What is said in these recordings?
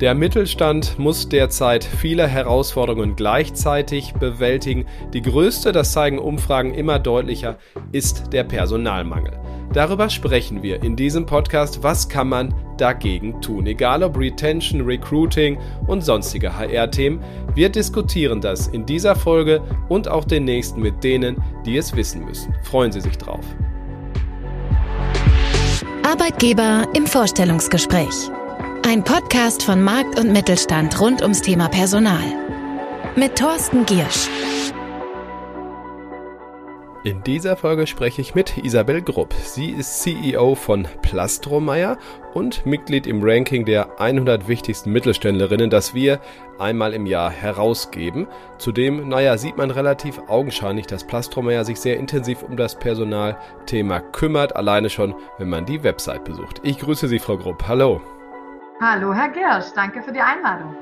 Der Mittelstand muss derzeit viele Herausforderungen gleichzeitig bewältigen. Die größte, das zeigen Umfragen immer deutlicher, ist der Personalmangel. Darüber sprechen wir in diesem Podcast. Was kann man dagegen tun? Egal ob Retention, Recruiting und sonstige HR-Themen. Wir diskutieren das in dieser Folge und auch den nächsten mit denen, die es wissen müssen. Freuen Sie sich drauf. Arbeitgeber im Vorstellungsgespräch. Ein Podcast von Markt und Mittelstand rund ums Thema Personal. Mit Thorsten Giersch. In dieser Folge spreche ich mit Isabel Grupp. Sie ist CEO von Plastromeyer und Mitglied im Ranking der 100 wichtigsten Mittelständlerinnen, das wir einmal im Jahr herausgeben. Zudem, naja, sieht man relativ augenscheinlich, dass Plastromeyer sich sehr intensiv um das Personalthema kümmert, alleine schon, wenn man die Website besucht. Ich grüße Sie, Frau Grupp. Hallo. Hallo, Herr Gersch, danke für die Einladung.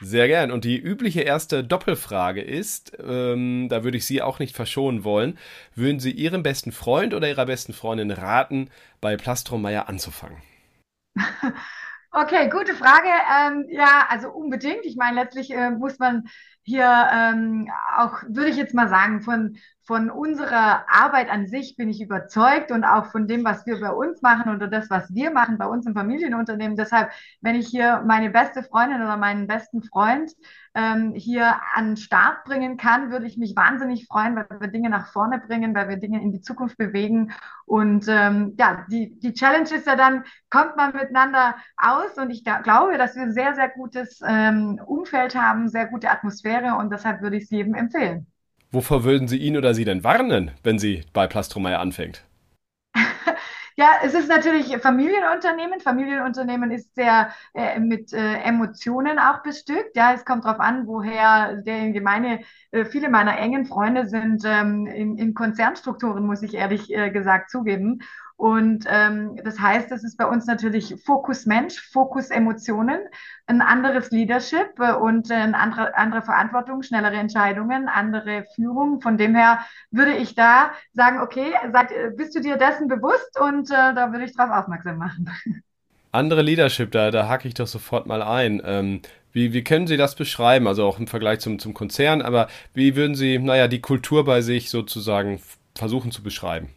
Sehr gern. Und die übliche erste Doppelfrage ist, ähm, da würde ich Sie auch nicht verschonen wollen, würden Sie Ihrem besten Freund oder Ihrer besten Freundin raten, bei Plastromeyer anzufangen? Okay, gute Frage. Ähm, ja, also unbedingt. Ich meine, letztlich äh, muss man hier ähm, auch, würde ich jetzt mal sagen, von, von unserer Arbeit an sich bin ich überzeugt und auch von dem, was wir bei uns machen oder das, was wir machen bei uns im Familienunternehmen. Deshalb, wenn ich hier meine beste Freundin oder meinen besten Freund ähm, hier an den Start bringen kann, würde ich mich wahnsinnig freuen, weil wir Dinge nach vorne bringen, weil wir Dinge in die Zukunft bewegen. Und ähm, ja, die, die Challenge ist ja dann, kommt man miteinander aus und ich glaube, dass wir ein sehr, sehr gutes ähm, Umfeld haben, sehr gute Atmosphäre und deshalb würde ich es jedem empfehlen. Wovor würden Sie ihn oder sie denn warnen, wenn sie bei Plastromeyer anfängt? Ja, es ist natürlich Familienunternehmen. Familienunternehmen ist sehr äh, mit äh, Emotionen auch bestückt. Ja, es kommt darauf an, woher derjenige meine, äh, viele meiner engen Freunde sind ähm, in, in Konzernstrukturen, muss ich ehrlich äh, gesagt zugeben. Und ähm, das heißt, es ist bei uns natürlich Fokus Mensch, Fokus Emotionen, ein anderes Leadership äh, und eine andere, andere Verantwortung, schnellere Entscheidungen, andere Führung. Von dem her würde ich da sagen, okay, sag, bist du dir dessen bewusst? Und äh, da würde ich darauf aufmerksam machen. Andere Leadership, da, da hake ich doch sofort mal ein. Ähm, wie, wie können Sie das beschreiben? Also auch im Vergleich zum, zum Konzern, aber wie würden Sie, naja, die Kultur bei sich sozusagen versuchen zu beschreiben?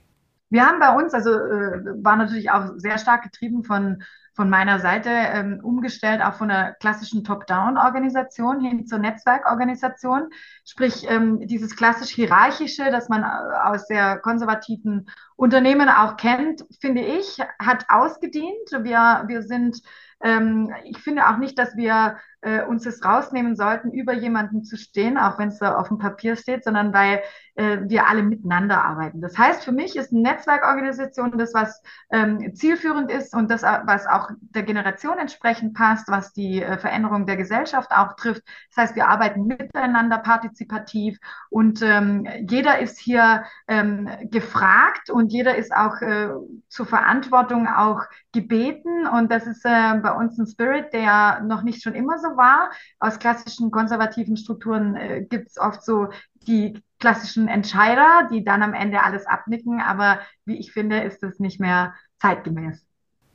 Wir haben bei uns, also äh, war natürlich auch sehr stark getrieben von, von meiner Seite, ähm, umgestellt auch von der klassischen Top-Down-Organisation hin zur Netzwerkorganisation. Sprich, ähm, dieses klassisch hierarchische, das man äh, aus sehr konservativen Unternehmen auch kennt, finde ich, hat ausgedient. Wir, wir sind ähm, ich finde auch nicht, dass wir äh, uns das rausnehmen sollten, über jemanden zu stehen, auch wenn es da auf dem Papier steht, sondern weil äh, wir alle miteinander arbeiten. Das heißt, für mich ist eine Netzwerkorganisation das, was ähm, zielführend ist und das, was auch der Generation entsprechend passt, was die äh, Veränderung der Gesellschaft auch trifft. Das heißt, wir arbeiten miteinander partizipativ und ähm, jeder ist hier ähm, gefragt und jeder ist auch äh, zur Verantwortung auch gebeten und das ist äh, bei uns ein Spirit, der noch nicht schon immer so war. Aus klassischen konservativen Strukturen äh, gibt es oft so die klassischen Entscheider, die dann am Ende alles abnicken. Aber wie ich finde, ist das nicht mehr zeitgemäß.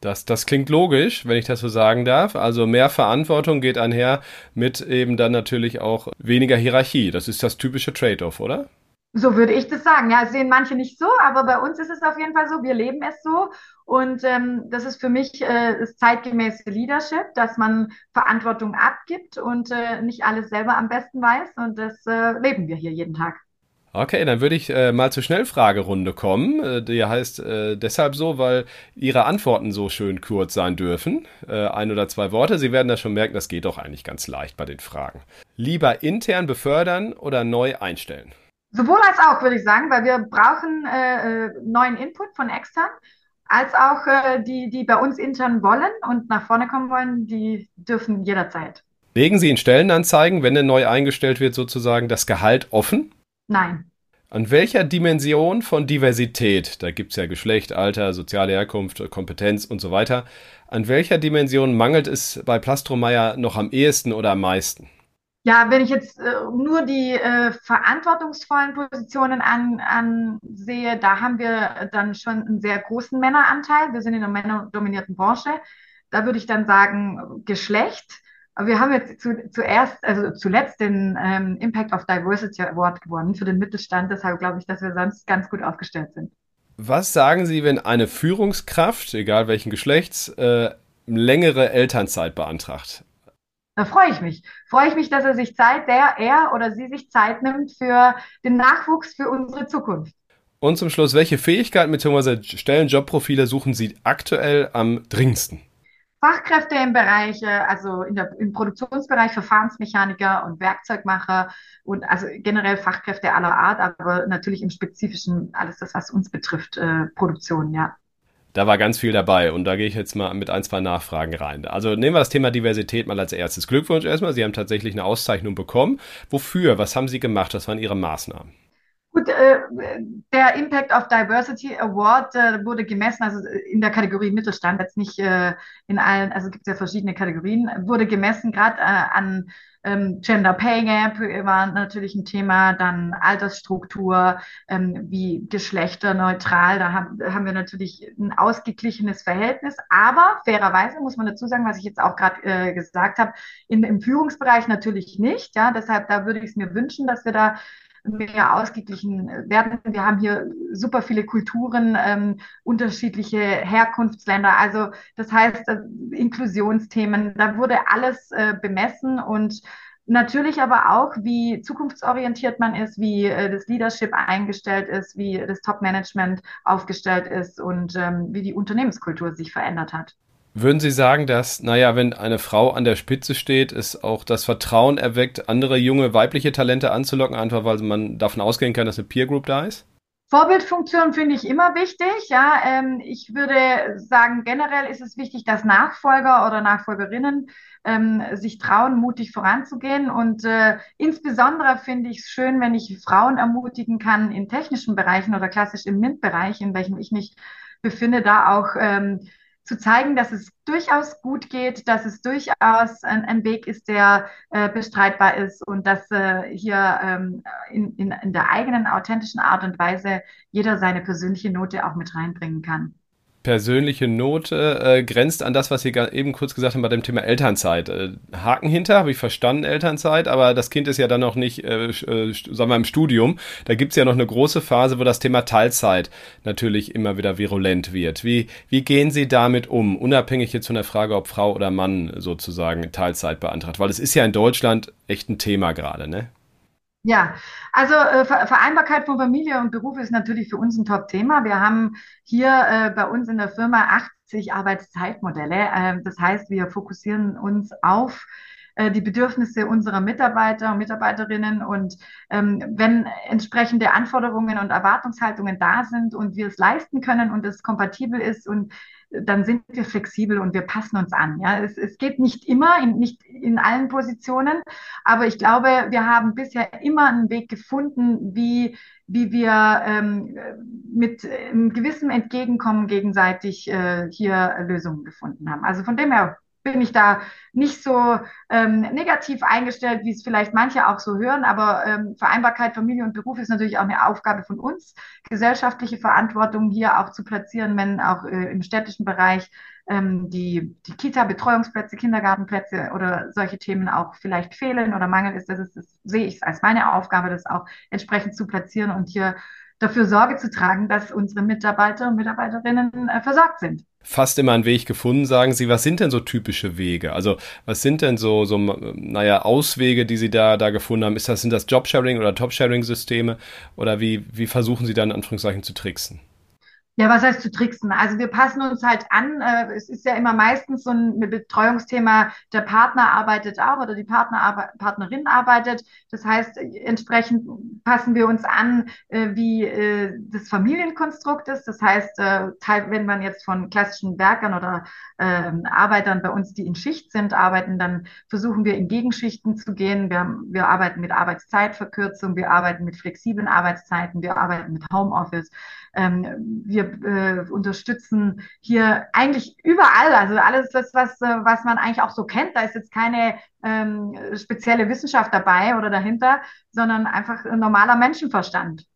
Das, das klingt logisch, wenn ich das so sagen darf. Also mehr Verantwortung geht einher mit eben dann natürlich auch weniger Hierarchie. Das ist das typische Trade-off, oder? So würde ich das sagen. Ja, sehen manche nicht so, aber bei uns ist es auf jeden Fall so. Wir leben es so. Und ähm, das ist für mich äh, das zeitgemäße Leadership, dass man Verantwortung abgibt und äh, nicht alles selber am besten weiß. Und das äh, leben wir hier jeden Tag. Okay, dann würde ich äh, mal zur Schnellfragerunde kommen. Äh, die heißt äh, deshalb so, weil Ihre Antworten so schön kurz sein dürfen. Äh, ein oder zwei Worte. Sie werden das schon merken, das geht doch eigentlich ganz leicht bei den Fragen. Lieber intern befördern oder neu einstellen? Sowohl als auch, würde ich sagen, weil wir brauchen äh, äh, neuen Input von extern, als auch äh, die, die bei uns intern wollen und nach vorne kommen wollen, die dürfen jederzeit. Legen Sie in Stellenanzeigen, wenn er neu eingestellt wird, sozusagen das Gehalt offen? Nein. An welcher Dimension von Diversität, da gibt es ja Geschlecht, Alter, soziale Herkunft, Kompetenz und so weiter, an welcher Dimension mangelt es bei Plastromeyer noch am ehesten oder am meisten? Ja, wenn ich jetzt äh, nur die äh, verantwortungsvollen Positionen an, ansehe, da haben wir dann schon einen sehr großen Männeranteil. Wir sind in einer männerdominierten Branche. da würde ich dann sagen, Geschlecht. Aber wir haben jetzt zu, zuerst, also zuletzt den ähm, Impact of Diversity Award gewonnen für den Mittelstand. Deshalb glaube ich, dass wir sonst ganz gut aufgestellt sind. Was sagen Sie, wenn eine Führungskraft, egal welchen Geschlechts, äh, längere Elternzeit beantragt? Da freue ich mich. Freue ich mich, dass er sich Zeit, der, er oder sie sich Zeit nimmt für den Nachwuchs, für unsere Zukunft. Und zum Schluss, welche Fähigkeiten bzw. Stellen, Jobprofile suchen Sie aktuell am dringendsten? Fachkräfte im Bereich, äh, also in der, im Produktionsbereich Verfahrensmechaniker und Werkzeugmacher und also generell Fachkräfte aller Art, aber natürlich im Spezifischen alles das, was uns betrifft, äh, Produktion, ja. Da war ganz viel dabei und da gehe ich jetzt mal mit ein, zwei Nachfragen rein. Also nehmen wir das Thema Diversität mal als erstes. Glückwunsch erstmal, Sie haben tatsächlich eine Auszeichnung bekommen. Wofür? Was haben Sie gemacht? Was waren Ihre Maßnahmen? Gut, äh, der Impact of Diversity Award äh, wurde gemessen, also in der Kategorie Mittelstand, jetzt nicht äh, in allen, also gibt es ja verschiedene Kategorien, wurde gemessen gerade äh, an ähm, Gender Pay Gap war natürlich ein Thema, dann Altersstruktur, ähm, wie geschlechterneutral, da haben, haben wir natürlich ein ausgeglichenes Verhältnis, aber fairerweise muss man dazu sagen, was ich jetzt auch gerade äh, gesagt habe, im Führungsbereich natürlich nicht, ja, deshalb da würde ich es mir wünschen, dass wir da mehr ausgeglichen werden. Wir haben hier super viele Kulturen, ähm, unterschiedliche Herkunftsländer. Also das heißt, äh, Inklusionsthemen, da wurde alles äh, bemessen und Natürlich aber auch, wie zukunftsorientiert man ist, wie äh, das Leadership eingestellt ist, wie das Top-Management aufgestellt ist und ähm, wie die Unternehmenskultur sich verändert hat. Würden Sie sagen, dass, naja, wenn eine Frau an der Spitze steht, es auch das Vertrauen erweckt, andere junge weibliche Talente anzulocken, einfach weil man davon ausgehen kann, dass eine Peer Group da ist? Vorbildfunktion finde ich immer wichtig. Ja, ähm, ich würde sagen, generell ist es wichtig, dass Nachfolger oder Nachfolgerinnen ähm, sich trauen, mutig voranzugehen. Und äh, insbesondere finde ich es schön, wenn ich Frauen ermutigen kann, in technischen Bereichen oder klassisch im MINT-Bereich, in welchem ich mich befinde, da auch ähm, zu zeigen, dass es durchaus gut geht, dass es durchaus ein, ein Weg ist, der äh, bestreitbar ist und dass äh, hier ähm, in, in, in der eigenen authentischen Art und Weise jeder seine persönliche Note auch mit reinbringen kann persönliche Note äh, grenzt an das, was Sie eben kurz gesagt haben bei dem Thema Elternzeit. Äh, Haken hinter, habe ich verstanden, Elternzeit, aber das Kind ist ja dann noch nicht, äh, äh, sagen wir, im Studium. Da gibt es ja noch eine große Phase, wo das Thema Teilzeit natürlich immer wieder virulent wird. Wie, wie gehen Sie damit um, unabhängig jetzt von der Frage, ob Frau oder Mann sozusagen Teilzeit beantragt? Weil es ist ja in Deutschland echt ein Thema gerade, ne? Ja, also äh, Vereinbarkeit von Familie und Beruf ist natürlich für uns ein Top-Thema. Wir haben hier äh, bei uns in der Firma 80 Arbeitszeitmodelle. Äh, das heißt, wir fokussieren uns auf äh, die Bedürfnisse unserer Mitarbeiter und Mitarbeiterinnen. Und ähm, wenn entsprechende Anforderungen und Erwartungshaltungen da sind und wir es leisten können und es kompatibel ist und dann sind wir flexibel und wir passen uns an. Ja, es, es geht nicht immer, in, nicht in allen Positionen, aber ich glaube, wir haben bisher immer einen Weg gefunden, wie, wie wir ähm, mit einem gewissen Entgegenkommen gegenseitig äh, hier Lösungen gefunden haben. Also von dem her bin ich da nicht so ähm, negativ eingestellt, wie es vielleicht manche auch so hören. Aber ähm, Vereinbarkeit Familie und Beruf ist natürlich auch eine Aufgabe von uns, gesellschaftliche Verantwortung hier auch zu platzieren, wenn auch äh, im städtischen Bereich ähm, die, die Kita-Betreuungsplätze, Kindergartenplätze oder solche Themen auch vielleicht fehlen oder Mangel ist. Das, ist, das sehe ich als meine Aufgabe, das auch entsprechend zu platzieren und hier dafür Sorge zu tragen, dass unsere Mitarbeiter und Mitarbeiterinnen äh, versorgt sind fast immer einen Weg gefunden, sagen Sie. Was sind denn so typische Wege? Also was sind denn so, so naja, Auswege, die Sie da, da gefunden haben? Ist das, sind das Jobsharing oder Topsharing-Systeme? Oder wie, wie versuchen Sie da in Anführungszeichen zu tricksen? Ja, was heißt zu tricksen? Also wir passen uns halt an. Äh, es ist ja immer meistens so ein Betreuungsthema, der Partner arbeitet auch oder die Partner, Partnerin arbeitet. Das heißt, entsprechend passen wir uns an, äh, wie äh, das Familienkonstrukt ist. Das heißt, wenn man jetzt von klassischen Werkern oder ähm, Arbeitern bei uns, die in Schicht sind, arbeiten, dann versuchen wir in Gegenschichten zu gehen. Wir, wir arbeiten mit Arbeitszeitverkürzung, wir arbeiten mit flexiblen Arbeitszeiten, wir arbeiten mit Homeoffice. Ähm, äh, unterstützen hier eigentlich überall, also alles, das, was, äh, was man eigentlich auch so kennt. Da ist jetzt keine ähm, spezielle Wissenschaft dabei oder dahinter, sondern einfach normaler Menschenverstand.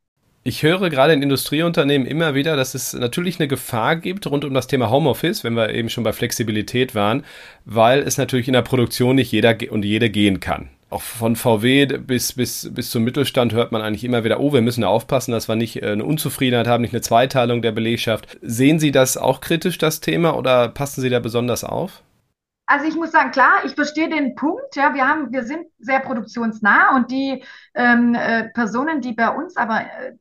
Ich höre gerade in Industrieunternehmen immer wieder, dass es natürlich eine Gefahr gibt rund um das Thema Homeoffice, wenn wir eben schon bei Flexibilität waren, weil es natürlich in der Produktion nicht jeder und jede gehen kann. Auch von VW bis, bis, bis zum Mittelstand hört man eigentlich immer wieder, oh, wir müssen da aufpassen, dass wir nicht äh, eine Unzufriedenheit haben, nicht eine Zweiteilung der Belegschaft. Sehen Sie das auch kritisch, das Thema, oder passen Sie da besonders auf? Also ich muss sagen, klar, ich verstehe den Punkt. Ja, wir haben, wir sind sehr produktionsnah und die ähm, äh, Personen, die bei uns, aber äh,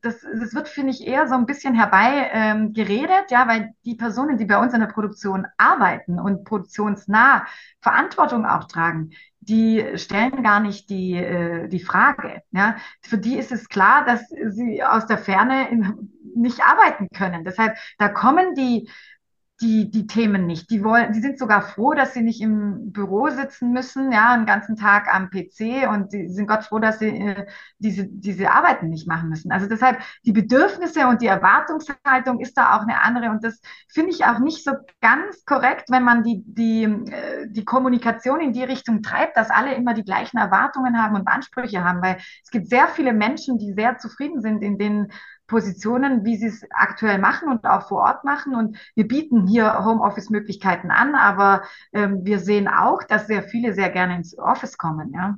das, das wird finde ich eher so ein bisschen herbei ähm, ja, weil die Personen, die bei uns in der Produktion arbeiten und produktionsnah Verantwortung auch tragen, die stellen gar nicht die, äh, die Frage. Ja? Für die ist es klar, dass sie aus der Ferne in, nicht arbeiten können. Deshalb, da kommen die die, die Themen nicht. Die wollen, die sind sogar froh, dass sie nicht im Büro sitzen müssen, ja, einen ganzen Tag am PC und sie sind Gott froh, dass sie äh, diese, diese Arbeiten nicht machen müssen. Also deshalb, die Bedürfnisse und die Erwartungshaltung ist da auch eine andere und das finde ich auch nicht so ganz korrekt, wenn man die, die, äh, die Kommunikation in die Richtung treibt, dass alle immer die gleichen Erwartungen haben und Ansprüche haben, weil es gibt sehr viele Menschen, die sehr zufrieden sind in den Positionen, wie sie es aktuell machen und auch vor Ort machen. Und wir bieten hier Homeoffice-Möglichkeiten an, aber ähm, wir sehen auch, dass sehr viele sehr gerne ins Office kommen. Ja.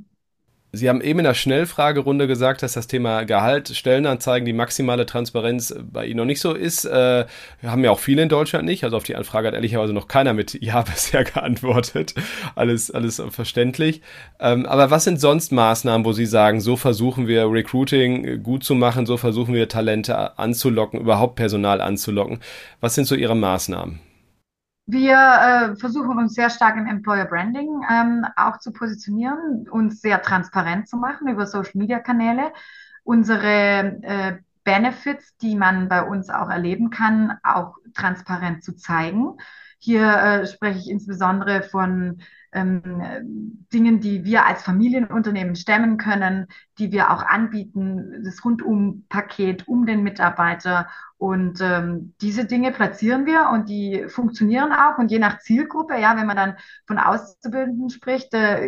Sie haben eben in der Schnellfragerunde gesagt, dass das Thema Gehalt, Stellenanzeigen, die maximale Transparenz bei Ihnen noch nicht so ist. Äh, haben ja auch viele in Deutschland nicht. Also auf die Anfrage hat ehrlicherweise noch keiner mit Ja bisher geantwortet. Alles, alles verständlich. Ähm, aber was sind sonst Maßnahmen, wo Sie sagen, so versuchen wir Recruiting gut zu machen, so versuchen wir Talente anzulocken, überhaupt Personal anzulocken? Was sind so Ihre Maßnahmen? Wir äh, versuchen uns sehr stark im Employer Branding ähm, auch zu positionieren, uns sehr transparent zu machen über Social Media Kanäle. Unsere äh, Benefits, die man bei uns auch erleben kann, auch transparent zu zeigen. Hier äh, spreche ich insbesondere von ähm, Dingen, die wir als Familienunternehmen stemmen können, die wir auch anbieten, das Rundum-Paket um den Mitarbeiter. Und ähm, diese Dinge platzieren wir und die funktionieren auch. Und je nach Zielgruppe, ja, wenn man dann von Auszubildenden spricht, äh,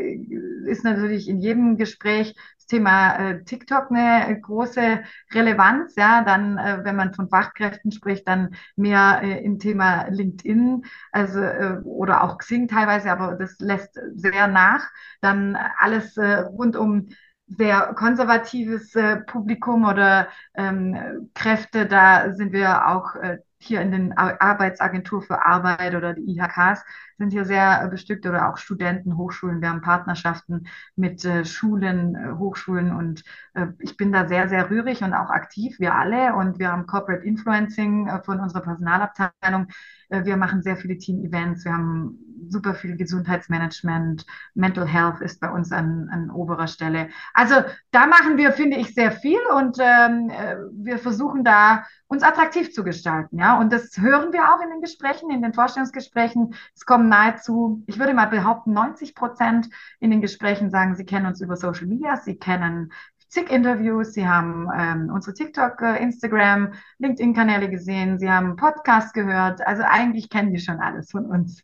ist natürlich in jedem Gespräch das Thema äh, TikTok eine große Relevanz. Ja, dann, äh, wenn man von Fachkräften spricht, dann mehr äh, im Thema LinkedIn, also äh, oder auch Xing teilweise, aber das lässt sehr nach. Dann alles äh, rund um sehr konservatives äh, Publikum oder ähm, Kräfte, da sind wir auch äh, hier in den Arbeitsagentur für Arbeit oder die IHKs sind hier sehr bestückt oder auch Studenten, Hochschulen. Wir haben Partnerschaften mit äh, Schulen, äh, Hochschulen und äh, ich bin da sehr, sehr rührig und auch aktiv, wir alle. Und wir haben Corporate Influencing äh, von unserer Personalabteilung. Äh, wir machen sehr viele Team-Events. Wir haben super viel Gesundheitsmanagement. Mental Health ist bei uns an, an oberer Stelle. Also da machen wir, finde ich, sehr viel und ähm, äh, wir versuchen da uns attraktiv zu gestalten. Ja, und das hören wir auch in den Gesprächen, in den Vorstellungsgesprächen. Es kommen nahezu, ich würde mal behaupten, 90 Prozent in den Gesprächen sagen, sie kennen uns über Social Media, sie kennen zig Interviews, Sie haben ähm, unsere TikTok, äh, Instagram, LinkedIn-Kanäle gesehen, Sie haben Podcast gehört. Also eigentlich kennen die schon alles von uns.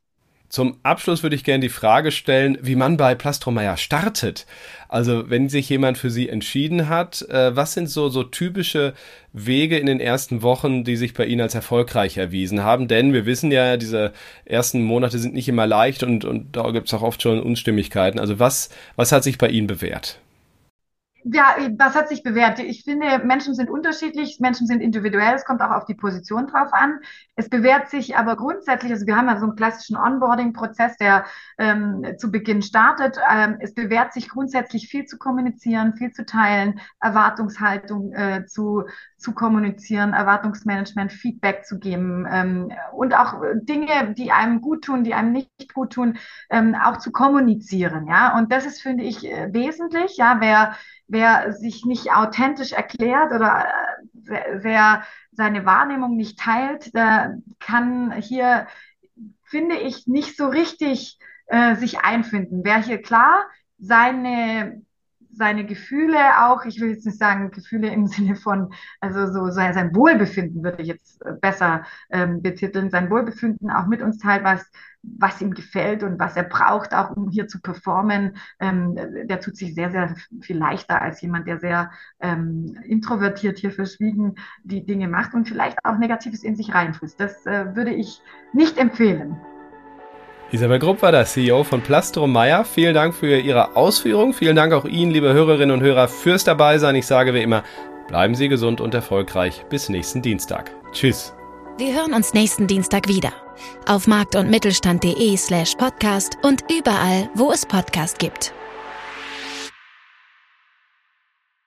Zum Abschluss würde ich gerne die Frage stellen, wie man bei Plastromeyer startet. Also wenn sich jemand für Sie entschieden hat, äh, was sind so, so typische Wege in den ersten Wochen, die sich bei Ihnen als erfolgreich erwiesen haben? Denn wir wissen ja, diese ersten Monate sind nicht immer leicht und, und da gibt es auch oft schon Unstimmigkeiten. Also was, was hat sich bei Ihnen bewährt? Ja, was hat sich bewährt? Ich finde, Menschen sind unterschiedlich, Menschen sind individuell, es kommt auch auf die Position drauf an. Es bewährt sich aber grundsätzlich, also wir haben ja so einen klassischen Onboarding-Prozess, der ähm, zu Beginn startet. Ähm, es bewährt sich grundsätzlich viel zu kommunizieren, viel zu teilen, Erwartungshaltung äh, zu, zu kommunizieren, Erwartungsmanagement, Feedback zu geben ähm, und auch Dinge, die einem gut tun, die einem nicht gut tun, ähm, auch zu kommunizieren. Ja, und das ist, finde ich, äh, wesentlich. Ja, wer wer sich nicht authentisch erklärt oder äh, wer seine Wahrnehmung nicht teilt, der kann hier, finde ich, nicht so richtig äh, sich einfinden. Wer hier klar seine seine Gefühle auch, ich will jetzt nicht sagen Gefühle im Sinne von, also so sein, sein Wohlbefinden würde ich jetzt äh, besser ähm, betiteln, sein Wohlbefinden auch mit uns teilt, was, was ihm gefällt und was er braucht, auch um hier zu performen. Ähm, der tut sich sehr, sehr viel leichter als jemand, der sehr ähm, introvertiert hier verschwiegen die Dinge macht und vielleicht auch Negatives in sich reinfrisst. Das äh, würde ich nicht empfehlen. Isabel Grupp war das, CEO von Plastrom Meyer. Vielen Dank für Ihre Ausführungen. Vielen Dank auch Ihnen, liebe Hörerinnen und Hörer, fürs Dabeisein. Ich sage wie immer, bleiben Sie gesund und erfolgreich. Bis nächsten Dienstag. Tschüss. Wir hören uns nächsten Dienstag wieder. Auf markt- und mittelstand.de slash podcast und überall, wo es Podcast gibt.